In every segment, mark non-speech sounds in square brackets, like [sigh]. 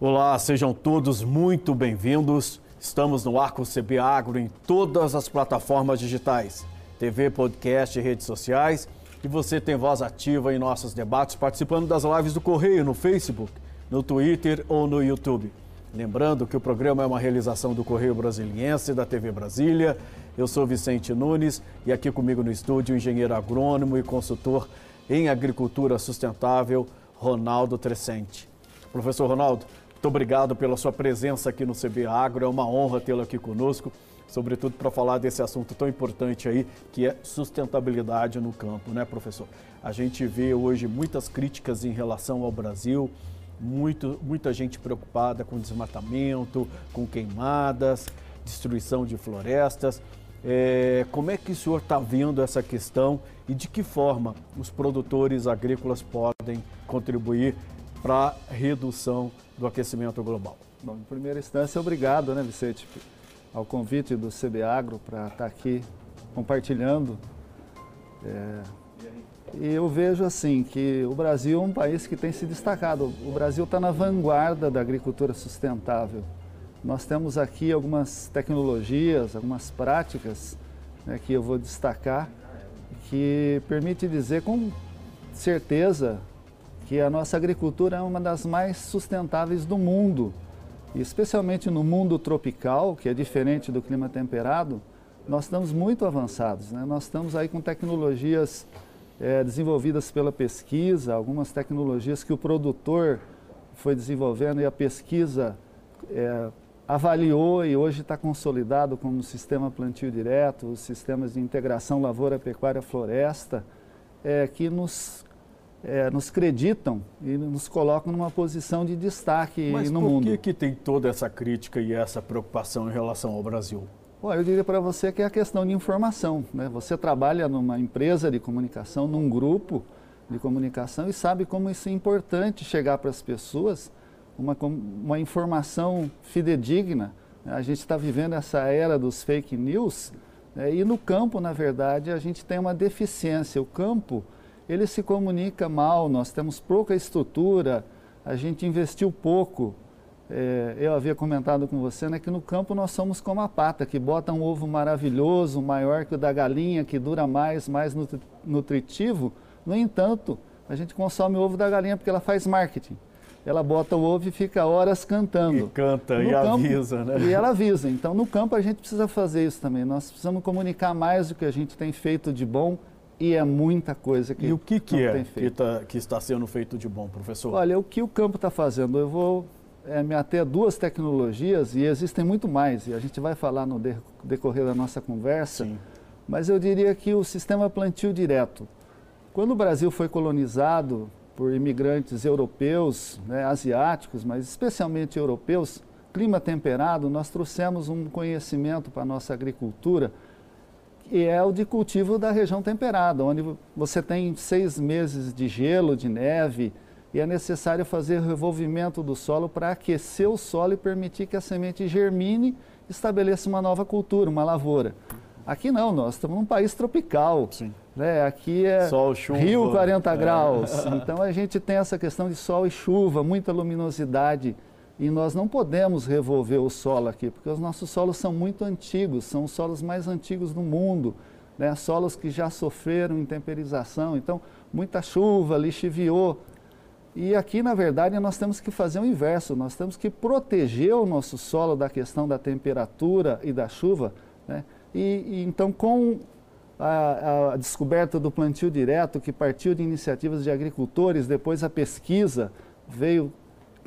Olá, sejam todos muito bem-vindos. Estamos no Arco CB Agro em todas as plataformas digitais, TV, podcast e redes sociais. E você tem voz ativa em nossos debates, participando das lives do Correio no Facebook, no Twitter ou no YouTube. Lembrando que o programa é uma realização do Correio Brasiliense da TV Brasília. Eu sou Vicente Nunes e aqui comigo no estúdio o engenheiro agrônomo e consultor em agricultura sustentável, Ronaldo Trescente. Professor Ronaldo, muito obrigado pela sua presença aqui no CB Agro. É uma honra tê-lo aqui conosco, sobretudo para falar desse assunto tão importante aí, que é sustentabilidade no campo, né, professor? A gente vê hoje muitas críticas em relação ao Brasil, muito, muita gente preocupada com desmatamento, com queimadas, destruição de florestas. É, como é que o senhor está vendo essa questão e de que forma os produtores agrícolas podem contribuir para a redução do aquecimento global? Bom, em primeira instância, obrigado, né, Vicente, ao convite do CB Agro para estar tá aqui compartilhando. É, e eu vejo assim que o Brasil é um país que tem se destacado. O Brasil está na vanguarda da agricultura sustentável. Nós temos aqui algumas tecnologias, algumas práticas né, que eu vou destacar, que permite dizer com certeza que a nossa agricultura é uma das mais sustentáveis do mundo. E especialmente no mundo tropical, que é diferente do clima temperado, nós estamos muito avançados. Né? Nós estamos aí com tecnologias é, desenvolvidas pela pesquisa, algumas tecnologias que o produtor foi desenvolvendo e a pesquisa é, avaliou e hoje está consolidado como o sistema plantio direto, os sistemas de integração lavoura, pecuária, floresta, é, que nos é, nos creditam e nos colocam numa posição de destaque Mas no mundo. Mas por que, que tem toda essa crítica e essa preocupação em relação ao Brasil? Bom, eu diria para você que é a questão de informação. Né? Você trabalha numa empresa de comunicação, num grupo de comunicação e sabe como isso é importante chegar para as pessoas, uma, uma informação fidedigna. A gente está vivendo essa era dos fake news né? e no campo, na verdade, a gente tem uma deficiência. O campo ele se comunica mal, nós temos pouca estrutura, a gente investiu pouco. É, eu havia comentado com você né, que no campo nós somos como a pata, que bota um ovo maravilhoso, maior que o da galinha, que dura mais, mais nutritivo. No entanto, a gente consome o ovo da galinha porque ela faz marketing. Ela bota o ovo e fica horas cantando. E canta no e campo, avisa, né? E ela avisa. Então, no campo, a gente precisa fazer isso também. Nós precisamos comunicar mais do que a gente tem feito de bom e é muita coisa que E o que, que é que, tá, que, está sendo feito de bom, professor? Olha, o que o campo está fazendo, eu vou é, me ater a duas tecnologias e existem muito mais, e a gente vai falar no decorrer da nossa conversa, Sim. mas eu diria que o sistema plantio direto. Quando o Brasil foi colonizado por imigrantes europeus, né, asiáticos, mas especialmente europeus, clima temperado, nós trouxemos um conhecimento para a nossa agricultura e é o de cultivo da região temperada, onde você tem seis meses de gelo, de neve, e é necessário fazer revolvimento do solo para aquecer o solo e permitir que a semente germine e estabeleça uma nova cultura, uma lavoura. Aqui não, nós estamos num país tropical. Sim. Né? Aqui é sol, chuva, Rio 40 é. graus. Então a gente tem essa questão de sol e chuva, muita luminosidade e nós não podemos revolver o solo aqui, porque os nossos solos são muito antigos, são os solos mais antigos do mundo, né? solos que já sofreram intemperização, então muita chuva, lixiviou. E aqui, na verdade, nós temos que fazer o inverso, nós temos que proteger o nosso solo da questão da temperatura e da chuva. Né? E, e então, com a, a, descoberta do plantio direto, que partiu de iniciativas de agricultores, depois a pesquisa veio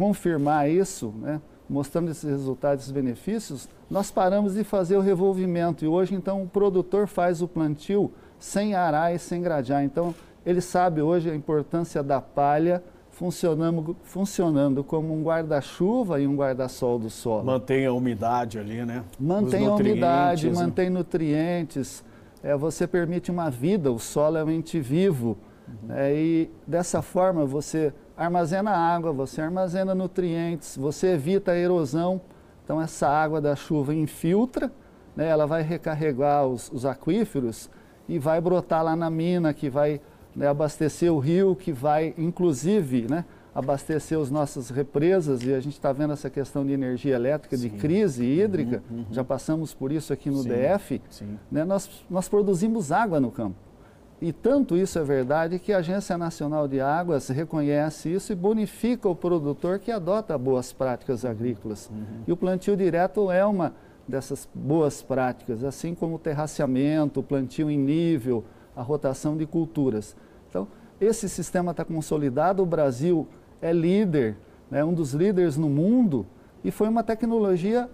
confirmar isso, né, mostrando esses resultados e benefícios, nós paramos de fazer o revolvimento e hoje então o produtor faz o plantio sem arar e sem gradear. Então ele sabe hoje a importância da palha funcionando, funcionando como um guarda-chuva e um guarda-sol do solo. Mantém a umidade ali, né? Mantém a umidade, né? mantém nutrientes. É, você permite uma vida, o solo é um ente vivo. Uhum. É, e dessa forma você armazena água, você armazena nutrientes, você evita a erosão. Então essa água da chuva infiltra, né, ela vai recarregar os, os, aquíferos e vai brotar lá na mina, que vai né, abastecer o rio, que vai inclusive né, abastecer as nossas represas e a gente está vendo essa questão de energia elétrica, Sim. de crise hídrica, uhum, uhum. já passamos por isso aqui no Sim. DF, Sim. Né, nós, nós produzimos água no campo. E tanto isso é verdade que a Agência Nacional de Águas reconhece isso e bonifica o produtor que adota boas práticas agrícolas. Uhum. E o plantio direto é uma dessas boas práticas, assim como o terraceamento, o plantio em nível, a rotação de culturas. Então, esse sistema está consolidado, o Brasil é líder, né, um dos líderes no mundo, e foi uma tecnologia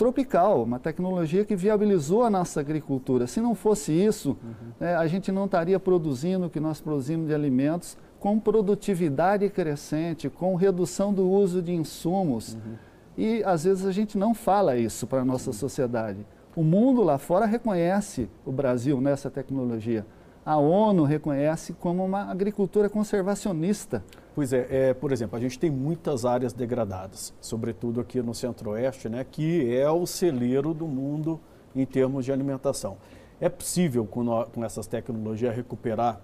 tropical, uma tecnologia que viabilizou a nossa agricultura. Se não fosse isso, uhum. né, a gente não estaria produzindo o que nós produzimos de alimentos com produtividade crescente, com redução do uso de insumos. Uhum. E às vezes a gente não fala isso para a nossa sociedade. O mundo lá fora reconhece o Brasil nessa tecnologia. A ONU reconhece como uma agricultura conservacionista. Pois é, é, por exemplo, a gente tem muitas áreas degradadas, sobretudo aqui no Centro-Oeste, né, que é o celeiro do mundo em termos de alimentação. É possível, com, com essas tecnologias, recuperar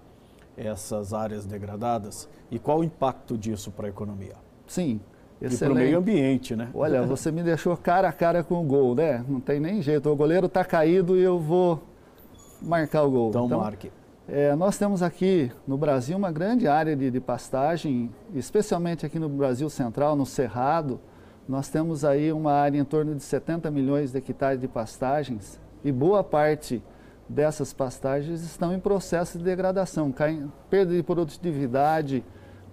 essas áreas degradadas? E qual o impacto disso para a economia? Sim, Excelente. E para o meio ambiente, né? Olha, [laughs] você me deixou cara a cara com o gol, né? Não tem nem jeito. O goleiro está caído e eu vou marcar o gol. Então, então marque. É, nós temos aqui no Brasil uma grande área de, de, pastagem, especialmente aqui no Brasil Central, no Cerrado. Nós temos aí uma área em torno de 70 milhões de hectares de pastagens e boa parte dessas pastagens estão em processo de degradação, caem, perda de produtividade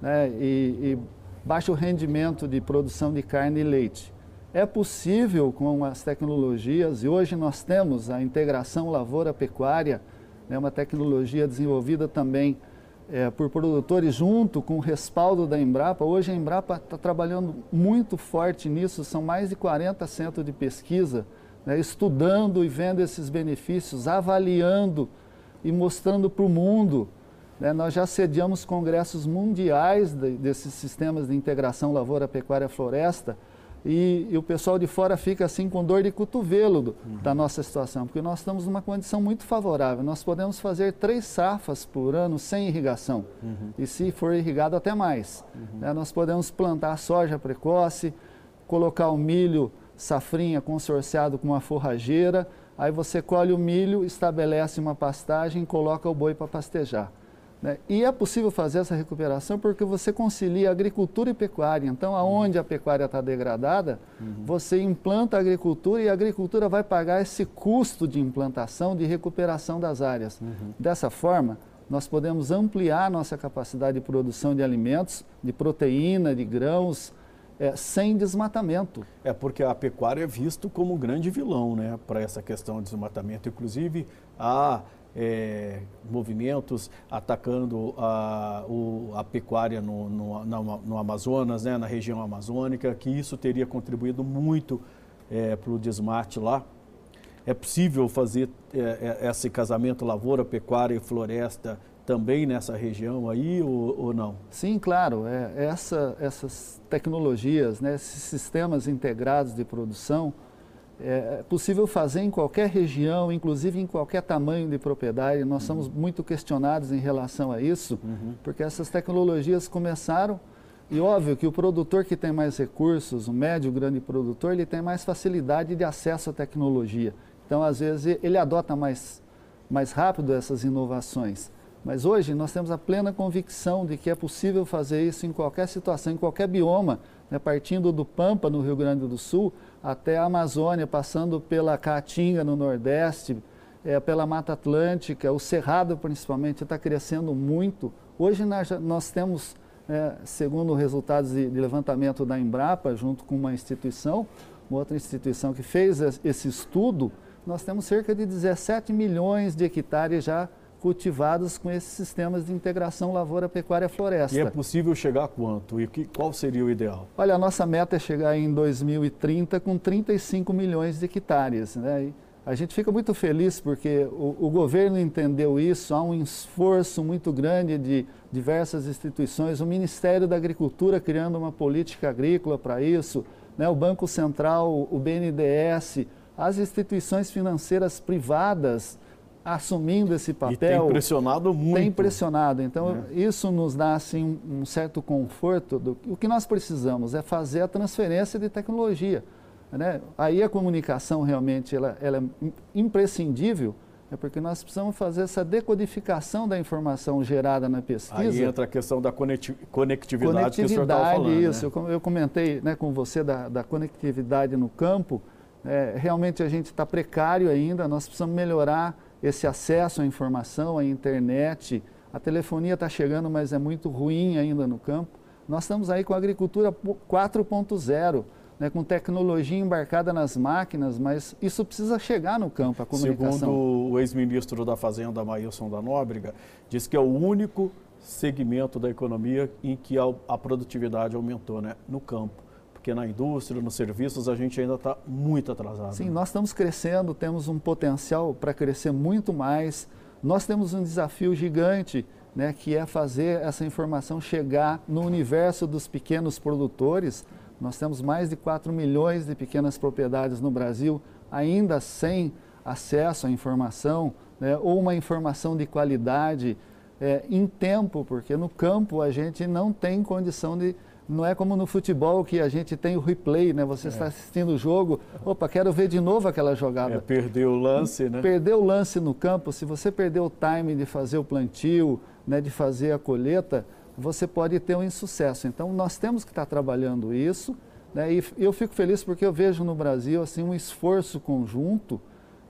né, e, e baixo rendimento de produção de carne e leite. É possível com as tecnologias, e hoje nós temos a integração lavoura-pecuária, né, uma tecnologia desenvolvida também é, por produtores junto com o respaldo da Embrapa. Hoje a Embrapa está trabalhando muito forte nisso, são mais de 40 centros de pesquisa, né, estudando e vendo esses benefícios, avaliando e mostrando para o mundo né, nós já sediamos congressos mundiais de, desses sistemas de integração lavoura, pecuária, floresta, e, e, o pessoal de fora fica assim com dor de cotovelo do, uhum. da nossa situação, porque nós estamos numa condição muito favorável. Nós podemos fazer três safas por ano sem irrigação, uhum. e se for irrigado, até mais. Uhum. Né, nós podemos plantar soja precoce, colocar o milho safrinha consorciado com uma forrageira, aí você colhe o milho, estabelece uma pastagem e coloca o boi para pastejar. Né? E é possível fazer essa recuperação porque você concilia agricultura e pecuária. Então, aonde a pecuária está degradada, uhum. você implanta a agricultura e a agricultura vai pagar esse custo de implantação, de recuperação das áreas. Uhum. Dessa forma, nós podemos ampliar nossa capacidade de produção de alimentos, de proteína, de grãos, é, sem desmatamento. É porque a pecuária é visto como um grande vilão né, para essa questão de desmatamento. Inclusive, a é, movimentos atacando a, o, a pecuária no, no, no, Amazonas, né, na região amazônica, que isso teria contribuído muito é, para o desmate lá. É possível fazer é, é, esse casamento lavoura, pecuária e floresta também nessa região aí ou, ou não? Sim, claro. É, essa, essas tecnologias, né, esses sistemas integrados de produção, é possível fazer em qualquer região, inclusive em qualquer tamanho de propriedade. Nós uhum. somos muito questionados em relação a isso, uhum. porque essas tecnologias começaram e óbvio que o produtor que tem mais recursos, o médio, o grande produtor, ele tem mais facilidade de acesso à tecnologia. Então, às vezes, ele adota mais, mais rápido essas inovações. Mas hoje nós temos a plena convicção de que é possível fazer isso em qualquer situação, em qualquer bioma, né, partindo do Pampa, no Rio Grande do Sul, até a Amazônia, passando pela Caatinga, no Nordeste, é, pela Mata Atlântica, o Cerrado principalmente está crescendo muito. Hoje nós, nós temos, é, segundo resultados de, de, levantamento da Embrapa, junto com uma instituição, uma outra instituição que fez esse estudo, nós temos cerca de 17 milhões de hectares já cultivados com esses sistemas de integração lavoura-pecuária-floresta. E é possível chegar a quanto? E que, qual seria o ideal? Olha, a nossa meta é chegar em 2030 com 35 milhões de hectares. Né? E a gente fica muito feliz porque o, o, governo entendeu isso, há um esforço muito grande de diversas instituições, o Ministério da Agricultura criando uma política agrícola para isso, né? o Banco Central, o BNDES, as instituições financeiras privadas assumindo esse papel. E tem impressionado muito. Tem impressionado. Então, é. isso nos dá assim, um certo conforto. Do, o que nós precisamos é fazer a transferência de tecnologia. Né? Aí a comunicação realmente ela, ela é imprescindível, é porque nós precisamos fazer essa decodificação da informação gerada na pesquisa. Aí entra a questão da conectividade, conectividade que o senhor estava falando. Isso, né? eu comentei né, com você da, da conectividade no campo. É, realmente a gente está precário ainda, nós precisamos melhorar esse acesso à informação, à internet. A telefonia está chegando, mas é muito ruim ainda no campo. Nós estamos aí com a agricultura 4.0 né, com tecnologia embarcada nas máquinas, mas isso precisa chegar no campo, a comunicação. Segundo o ex-ministro da Fazenda, Maílson da Nóbrega, diz que é o único segmento da economia em que a, produtividade aumentou né, no campo. Porque na indústria, nos serviços, a gente ainda está muito atrasado. Sim, nós estamos crescendo, temos um potencial para crescer muito mais. Nós temos um desafio gigante, né, que é fazer essa informação chegar no universo dos pequenos produtores, nós temos mais de 4 milhões de pequenas propriedades no Brasil, ainda sem acesso à informação, né, ou uma informação de qualidade é, em tempo, porque no campo a gente não tem condição de. Não é como no futebol que a gente tem o replay, né? Você é. está assistindo o jogo, opa, quero ver de novo aquela jogada. É, perdeu o lance, né? Perdeu o lance no campo, se você perdeu o time de fazer o plantio, né, de fazer a colheita, você pode ter um insucesso. Então, nós temos que estar trabalhando isso, né? e eu fico feliz porque eu vejo no Brasil assim, um esforço conjunto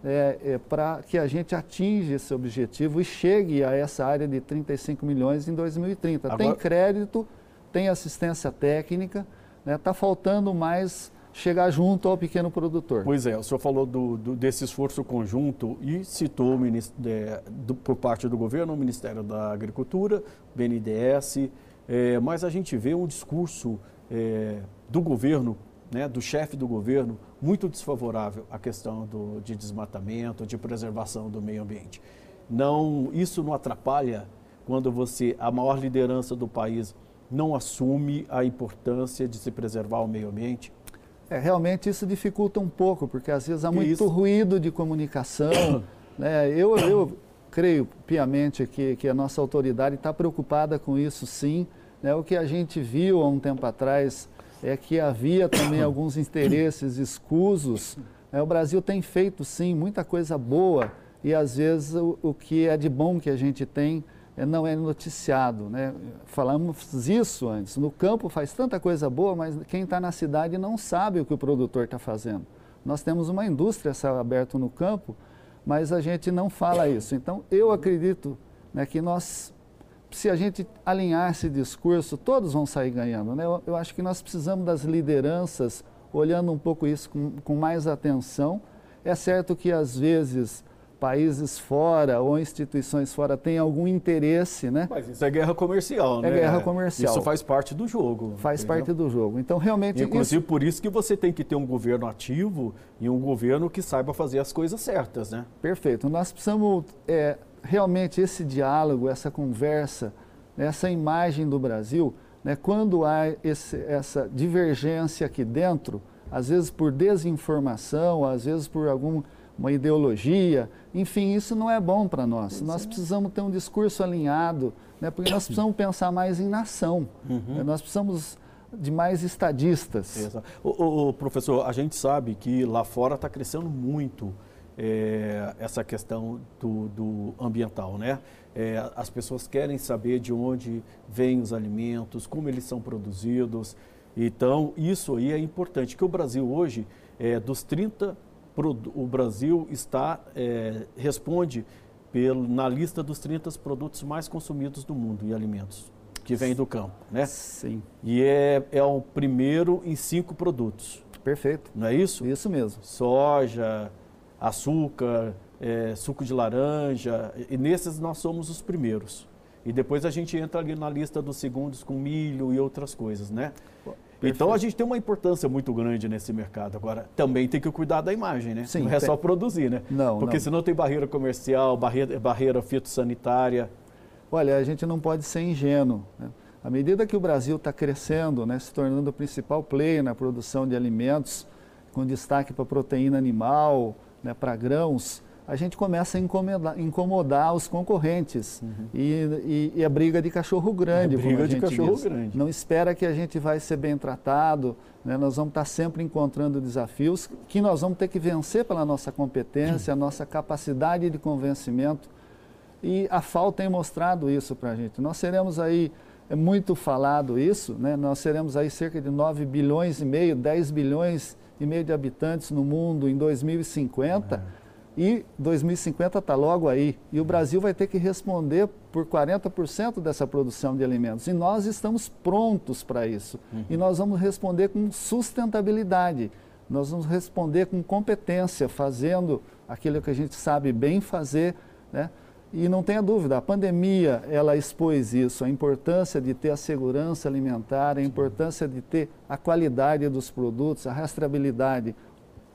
é, é, para que a gente atinja esse objetivo e chegue a essa área de 35 milhões em 2030. Agora... Tem crédito, tem assistência técnica, está né? Tá faltando mais chegar junto ao pequeno produtor. Pois é, o senhor falou do, do, desse esforço conjunto e citou é, do, por parte do governo o Ministério da Agricultura, BNDES, é, mas a gente vê um discurso é, do governo, né, do chefe do governo, muito desfavorável à questão do, de desmatamento, de preservação do meio ambiente. Não, isso não atrapalha quando você, a maior liderança do país, não assume a importância de se preservar o meio ambiente? É, realmente isso dificulta um pouco, porque às vezes há muito isso? ruído de comunicação. [coughs] né? eu, eu creio piamente que, que a nossa autoridade está preocupada com isso sim. Né? O que a gente viu há um tempo atrás é que havia também [coughs] alguns interesses escusos. Né? O Brasil tem feito sim muita coisa boa e às vezes o, o que é de bom que a gente tem não é noticiado. Né? Falamos isso antes. No campo faz tanta coisa boa, mas quem está na cidade não sabe o que o produtor está fazendo. Nós temos uma indústria céu aberto no campo, mas a gente não fala isso. Então, eu acredito né, que nós, se a gente alinhar esse discurso, todos vão sair ganhando. Né? Eu, eu acho que nós precisamos das lideranças olhando um pouco isso com, com mais atenção. É certo que, às vezes, países fora ou instituições fora têm algum interesse, né? Mas isso é guerra comercial, né? É guerra comercial. Isso faz parte do jogo. Faz entendeu? parte do jogo. Então, realmente... Inclusive, isso... por isso que você tem que ter um governo ativo e um governo que saiba fazer as coisas certas, né? Perfeito. Nós precisamos, é, realmente, esse diálogo, essa conversa, essa imagem do Brasil, né, quando há esse, essa divergência aqui dentro, às vezes por desinformação, às vezes por algum uma ideologia. Enfim, isso não é bom para nós. Nós precisamos ter um discurso alinhado, né, porque nós precisamos pensar mais em nação. Uhum. Né, nós precisamos de mais estadistas. O, o, professor, a gente sabe que lá fora está crescendo muito é, essa questão do, do ambiental, né? É, as pessoas querem saber de onde vêm os alimentos, como eles são produzidos. Então, isso aí é importante, que o Brasil hoje, é, dos 30 o Brasil está, é, responde pelo, na lista dos 30 produtos mais consumidos do mundo em alimentos, que vem do campo, né? Sim. E é, é o primeiro em cinco produtos. Perfeito. Não é isso? Isso mesmo. Soja, açúcar, é, suco de laranja, e nesses nós somos os primeiros. E depois a gente entra ali na lista dos segundos com milho e outras coisas, né? Perfeito. Então a gente tem uma importância muito grande nesse mercado. Agora, também tem que cuidar da imagem, né? Sim, não é tem... só produzir, né? Não. Porque não. senão tem barreira comercial, barreira, barreira fitossanitária. Olha, a gente não pode ser ingênuo. Né? À medida que o Brasil está crescendo, né, se tornando o principal player na produção de alimentos, com destaque para proteína animal, né, para grãos, a gente começa a incomodar, incomodar os concorrentes. Uhum. E, e, e, a briga de cachorro grande. É briga de cachorro diz. grande. Não espera que a gente vai ser bem tratado, né? nós vamos estar sempre encontrando desafios que nós vamos ter que vencer pela nossa competência, a nossa capacidade de convencimento. E a FAO tem mostrado isso para a gente. Nós seremos aí, é muito falado isso, né? nós seremos aí cerca de 9 bilhões e meio, 10 bilhões e meio de habitantes no mundo em 2050. É e 2050 está logo aí. E o Brasil vai ter que responder por 40% dessa produção de alimentos. E nós estamos prontos para isso. Uhum. E nós vamos responder com sustentabilidade. Nós vamos responder com competência, fazendo aquilo que a gente sabe bem fazer. Né? E não tenha dúvida, a pandemia ela expôs isso, a importância de ter a segurança alimentar, a importância de ter a qualidade dos produtos, a rastreabilidade.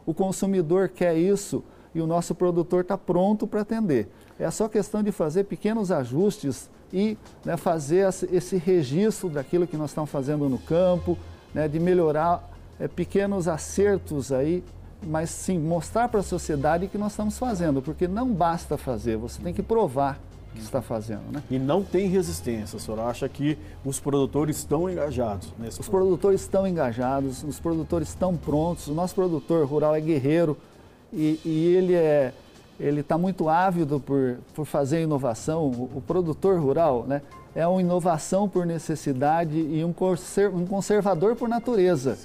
O consumidor quer isso e o nosso produtor está pronto para atender. É só questão de fazer pequenos ajustes e né, fazer esse registro daquilo que nós estamos fazendo no campo, né, de melhorar é, pequenos acertos aí, mas sim mostrar para a sociedade que nós estamos fazendo, porque não basta fazer, você tem que provar que está fazendo. Né? E não tem resistência, o senhor acha que os produtores estão engajados nesse Os produtores estão engajados, os produtores estão prontos, o nosso produtor rural é guerreiro, e, e ele é ele está muito ávido por, por fazer inovação. O, o, produtor rural né, é uma inovação por necessidade e um, conser, um conservador por natureza.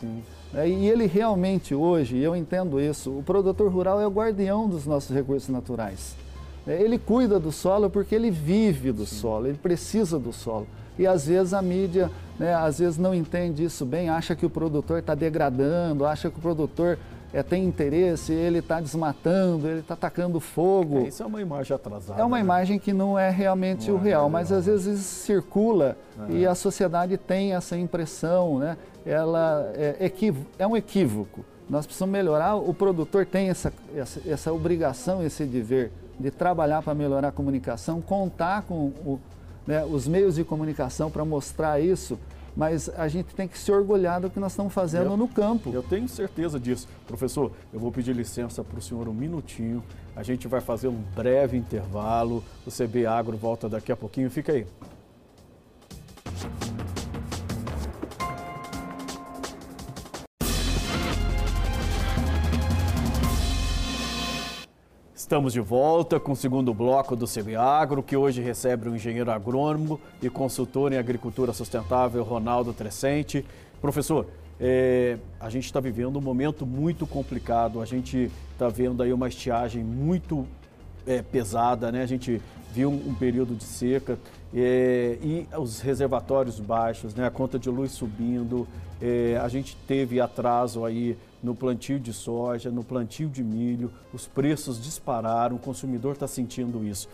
É, e ele realmente hoje, eu entendo isso, o produtor rural é o guardião dos nossos recursos naturais. É, ele cuida do solo porque ele vive do Sim. solo, ele precisa do solo. E às vezes a mídia, né, às vezes não entende isso bem, acha que o produtor está degradando, acha que o produtor é, tem interesse, ele está desmatando, ele está atacando fogo. É, isso é uma imagem atrasada. É uma né? imagem que não é realmente não o é real, mas às vezes circula e a sociedade tem essa impressão, né? Ela é, é um equívoco. Nós precisamos melhorar, o produtor tem essa, essa, essa obrigação, esse dever de trabalhar para melhorar a comunicação, contar com o, né, os meios de comunicação para mostrar isso mas a gente tem que se orgulhar do que nós estamos fazendo eu, no campo. Eu tenho certeza disso. Professor, eu vou pedir licença para o senhor um minutinho. A gente vai fazer um breve intervalo. O CB Agro volta daqui a pouquinho. Fica aí. Estamos de volta com o segundo bloco do Agro, que hoje recebe o engenheiro agrônomo e consultor em agricultura sustentável Ronaldo Trescente. Professor, é, a gente está vivendo um momento muito complicado, a gente está vendo aí uma estiagem muito é, pesada, né? A gente viu um, um período de seca é, e os reservatórios baixos, né? A conta de luz subindo, é, a gente teve atraso aí no plantio de soja, no plantio de milho, os preços dispararam, o consumidor está sentindo isso.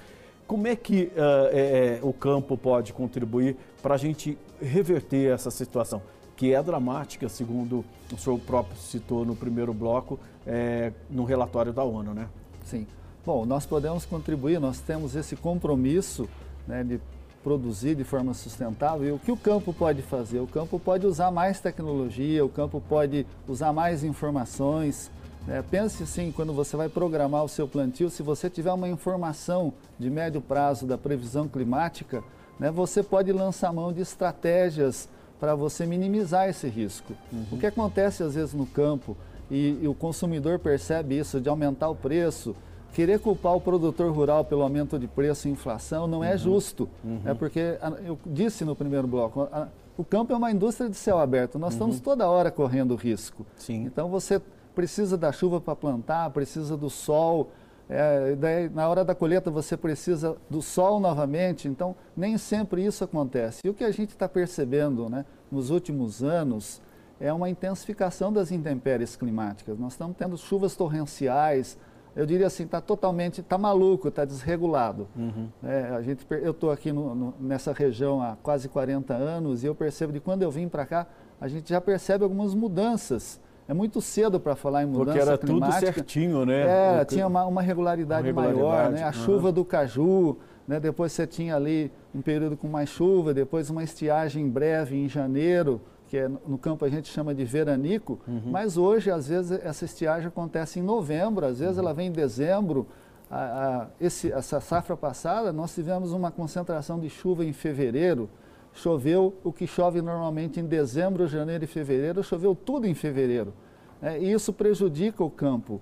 Como é que uh, é, o campo pode contribuir para a gente reverter essa situação, que é dramática, segundo o senhor próprio citou no primeiro bloco, é, no relatório da ONU, né? Sim. Bom, nós podemos contribuir, nós temos esse compromisso né, de produzir de forma sustentável. E o que o campo pode fazer? O campo pode usar mais tecnologia, o campo pode usar mais informações. Né? Pense assim, quando você vai programar o seu plantio, se você tiver uma informação de médio prazo da previsão climática, né, você pode lançar mão de estratégias para você minimizar esse risco. Uhum. O que acontece às vezes no campo e, e o consumidor percebe isso de aumentar o preço, querer culpar o produtor rural pelo aumento de preço e inflação não é uhum. justo. Uhum. É porque, eu disse no primeiro bloco, a, o campo é uma indústria de céu aberto. Nós uhum. estamos toda hora correndo risco. Sim. Então você precisa da chuva para plantar, precisa do sol. É, daí, na hora da colheita você precisa do sol novamente. Então nem sempre isso acontece. E o que a gente está percebendo né, nos últimos anos é uma intensificação das intempéries climáticas. Nós estamos tendo chuvas torrenciais, eu diria assim, está totalmente, está maluco, está desregulado. Uhum. É, a gente, eu estou aqui no, no, nessa região há quase 40 anos e eu percebo de quando eu vim para cá, a gente já percebe algumas mudanças. É muito cedo para falar em mudança Porque era climática. tudo certinho, né? É, tinha uma, uma, regularidade, uma regularidade maior, né? A uhum. chuva do caju, né? depois você tinha ali um período com mais chuva, depois uma estiagem breve em janeiro, que é, no campo a gente chama de veranico, uhum. mas hoje, às vezes, essa estiagem acontece em novembro, às vezes uhum. ela vem em dezembro, a, a, esse, essa safra passada, nós tivemos uma concentração de chuva em fevereiro. Choveu o que chove normalmente em dezembro, janeiro e fevereiro, choveu tudo em fevereiro. Né? E isso prejudica o campo.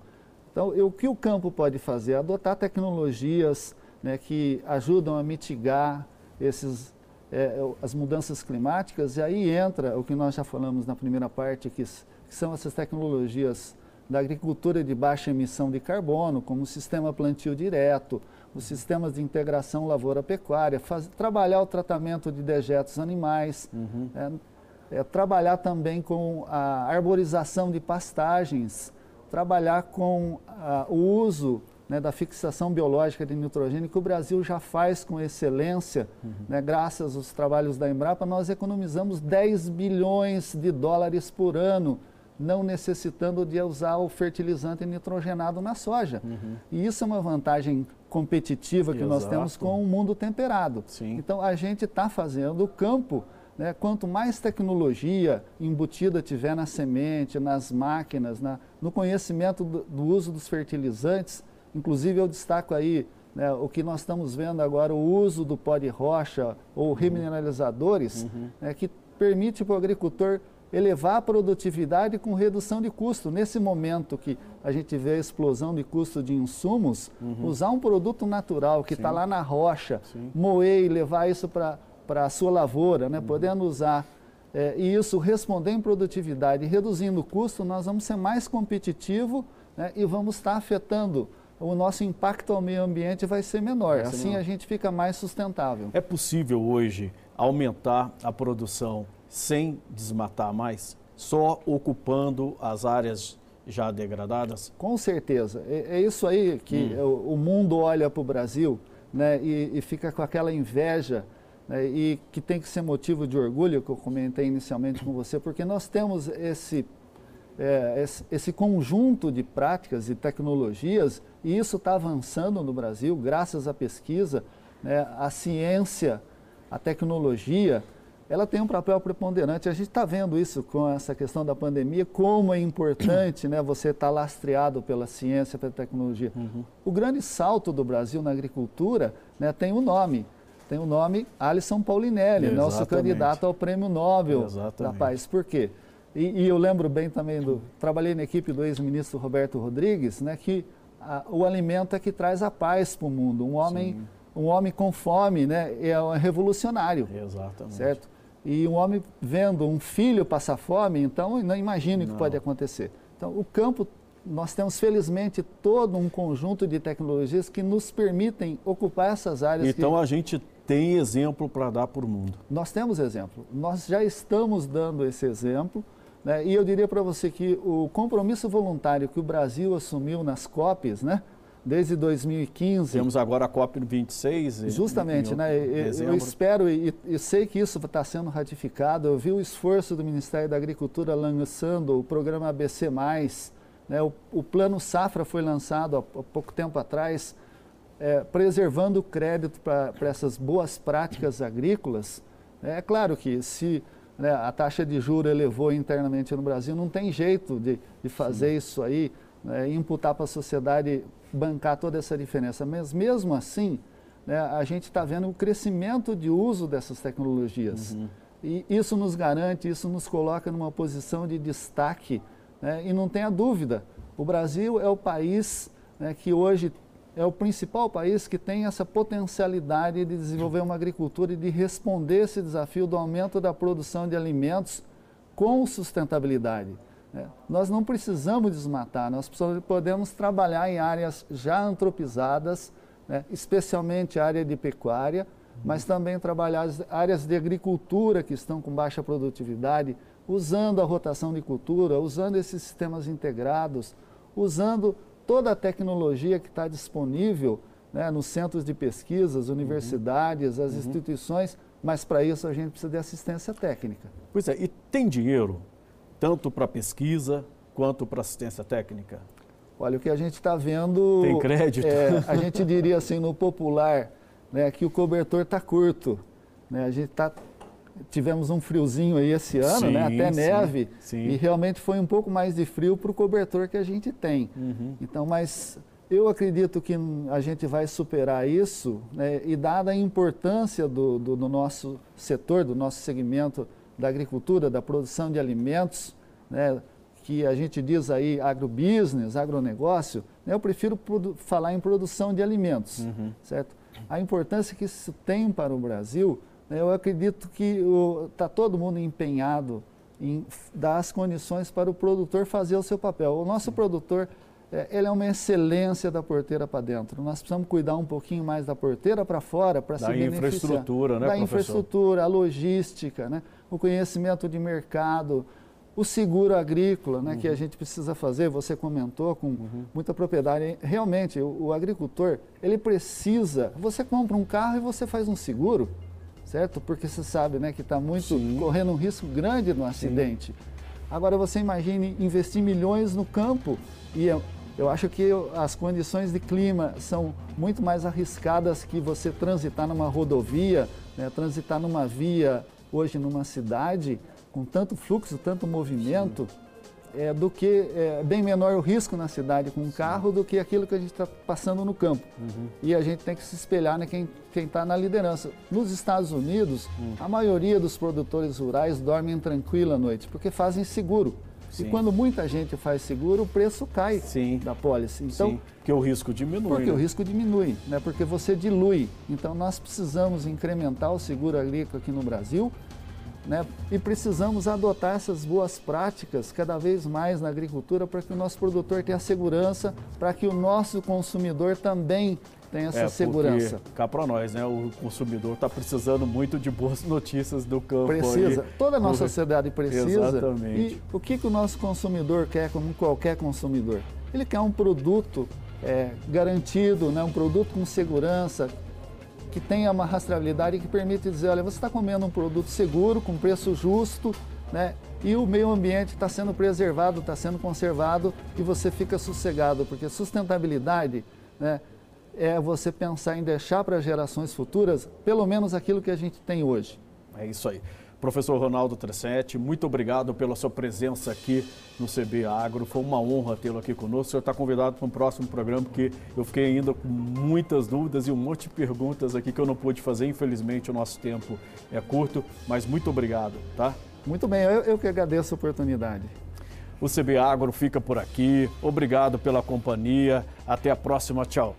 Então, o que o campo pode fazer? Adotar tecnologias né, que ajudam a mitigar esses, é, as mudanças climáticas, e aí entra o que nós já falamos na primeira parte, que, que são essas tecnologias da agricultura de baixa emissão de carbono, como o sistema plantio direto, os sistemas de integração lavoura-pecuária, trabalhar o tratamento de dejetos animais, uhum. é, é, trabalhar também com a arborização de pastagens, trabalhar com a, o uso né, da fixação biológica de nitrogênio, que o Brasil já faz com excelência, uhum. né, graças aos trabalhos da Embrapa, nós economizamos 10 bilhões de dólares por ano não necessitando de usar o fertilizante nitrogenado na soja. Uhum. E isso é uma vantagem competitiva que Exato. nós temos com o mundo temperado. Sim. Então a gente está fazendo o campo, né, quanto mais tecnologia embutida tiver na semente, nas máquinas, na, no conhecimento do, do, uso dos fertilizantes, inclusive eu destaco aí né, o que nós estamos vendo agora, o uso do pó de rocha ou uhum. remineralizadores, uhum. Né, que permite para o agricultor elevar a produtividade com redução de custo. Nesse momento que a gente vê a explosão de custo de insumos, uhum. usar um produto natural que está lá na rocha, Sim. moer e levar isso para a sua lavoura, né? Uhum. podendo usar é, e isso responder em produtividade e reduzindo o custo, nós vamos ser mais competitivos né? e vamos estar afetando o nosso impacto ao meio ambiente vai ser menor. Vai ser assim menor. a gente fica mais sustentável. É possível hoje aumentar a produção sem desmatar mais, só ocupando as áreas já degradadas? Com certeza. É, é isso aí que hum. o, o, mundo olha para o Brasil né, e, e, fica com aquela inveja né, e que tem que ser motivo de orgulho, que eu comentei inicialmente com você, porque nós temos esse, é, esse, conjunto de práticas e tecnologias e isso está avançando no Brasil graças à pesquisa, né, à ciência, à tecnologia ela tem um papel preponderante. A gente está vendo isso com essa questão da pandemia, como é importante né, você estar tá lastreado pela ciência, pela tecnologia. Uhum. O grande salto do Brasil na agricultura né, tem um nome. Tem o nome Alisson Paulinelli, Exatamente. nosso candidato ao Prêmio Nobel Exatamente. da Paz. Por quê? E, e, eu lembro bem também do. Trabalhei na equipe do ex-ministro Roberto Rodrigues, né, que a, o alimento é que traz a paz para o mundo. Um homem, um homem com fome né, é um revolucionário. Exatamente. Certo? e um homem vendo um filho passar fome, então não imagine o que pode acontecer. Então, o campo, nós temos felizmente todo um conjunto de tecnologias que nos permitem ocupar essas áreas. Então, que... a gente tem exemplo para dar para o mundo. Nós temos exemplo. Nós já estamos dando esse exemplo. Né? E eu diria para você que o compromisso voluntário que o Brasil assumiu nas COPs, né? desde 2015. Temos agora a COP26. Justamente, em, em né? Eu, espero e, e, sei que isso está sendo ratificado. Eu vi o esforço do Ministério da Agricultura lançando o programa ABC. Né? O, o Plano Safra foi lançado há, há pouco tempo atrás, é, preservando o crédito para essas boas práticas agrícolas. É claro que se né, a taxa de juros elevou internamente no Brasil, não tem jeito de, de fazer Sim. isso aí, né, imputar para a sociedade bancar toda essa diferença. Mas mesmo assim, né, a gente está vendo o crescimento de uso dessas tecnologias. Uhum. E isso nos garante, isso nos coloca numa posição de destaque. Né, e não tenha dúvida, o Brasil é o país né, que hoje é o principal país que tem essa potencialidade de desenvolver uma agricultura e de responder esse desafio do aumento da produção de alimentos com sustentabilidade. É, nós não precisamos desmatar, nós podemos trabalhar em áreas já antropizadas, né, especialmente área de pecuária, mas também trabalhar as áreas de agricultura que estão com baixa produtividade, usando a rotação de cultura, usando esses sistemas integrados, usando toda a tecnologia que está disponível né, nos centros de pesquisas, universidades, as uhum. instituições, mas para isso a gente precisa de assistência técnica. Pois é, e tem dinheiro tanto para pesquisa quanto para assistência técnica? Olha, o que a gente está vendo. Tem crédito? É, a [laughs] gente diria assim, no popular, né, que o cobertor está curto. Né? A gente tá, tivemos um friozinho aí esse ano, sim, né, até sim, neve, sim. e realmente foi um pouco mais de frio para o cobertor que a gente tem. Uhum. Então, mas eu acredito que a gente vai superar isso né, e dada a importância do, do, do, nosso setor, do nosso segmento da agricultura, da produção de alimentos, né, que a gente diz aí agrobusiness, agronegócio, né, eu prefiro falar em produção de alimentos, uhum. certo? A importância que isso tem para o Brasil, né, eu acredito que está todo mundo empenhado em dar as condições para o produtor fazer o seu papel. O nosso uhum. produtor é, ele é uma excelência da porteira para dentro. Nós precisamos cuidar um pouquinho mais da porteira para fora para se beneficiar. Da infraestrutura, né, Da professor? infraestrutura, a logística, né? o conhecimento de mercado, o seguro agrícola, né, uhum. que a gente precisa fazer, você comentou com uhum. muita propriedade. Realmente, o, o, agricultor, ele precisa, você compra um carro e você faz um seguro, certo? Porque você sabe né, que está muito Sim. correndo um risco grande no acidente. Sim. Agora você imagine investir milhões no campo e eu acho que as condições de clima são muito mais arriscadas que você transitar numa rodovia, né, transitar numa via hoje numa cidade com tanto fluxo, tanto movimento, é, do que é bem menor o risco na cidade com um carro do que aquilo que a gente está passando no campo. Uhum. E a gente tem que se espelhar em né, quem está na liderança. Nos Estados Unidos, uhum. a maioria dos produtores rurais dormem tranquilo à noite, porque fazem seguro. Sim. E quando muita gente faz seguro, o preço cai Sim. da pólice. Então, Sim. porque o risco diminui. Porque né? o risco diminui, né? porque você dilui. Então, nós precisamos incrementar o seguro agrícola aqui no Brasil né? e precisamos adotar essas boas práticas cada vez mais na agricultura para que o nosso produtor tenha segurança, para que o nosso consumidor também tem essa é, segurança. Cá para nós, né? O consumidor está precisando muito de boas [laughs] notícias do campo. Precisa. Aí. Toda a nossa sociedade precisa. Exatamente. E o que, que o nosso consumidor quer, como qualquer consumidor? Ele quer um produto é, garantido, né? um produto com segurança, que tenha uma rastreabilidade que permite dizer, olha, você está comendo um produto seguro, com preço justo, né? E o meio ambiente está sendo preservado, está sendo conservado e você fica sossegado, porque sustentabilidade, né? é você pensar em deixar para gerações futuras pelo menos aquilo que a gente tem hoje. É isso aí. Professor Ronaldo Tressetti, muito obrigado pela sua presença aqui no CB Agro. Foi uma honra tê-lo aqui conosco. O senhor está convidado para um próximo programa, porque eu fiquei ainda com muitas dúvidas e um monte de perguntas aqui que eu não pude fazer. Infelizmente, o nosso tempo é curto, mas muito obrigado, tá? Muito bem, eu, eu que agradeço a oportunidade. O CB Agro fica por aqui. Obrigado pela companhia. Até a próxima. Tchau.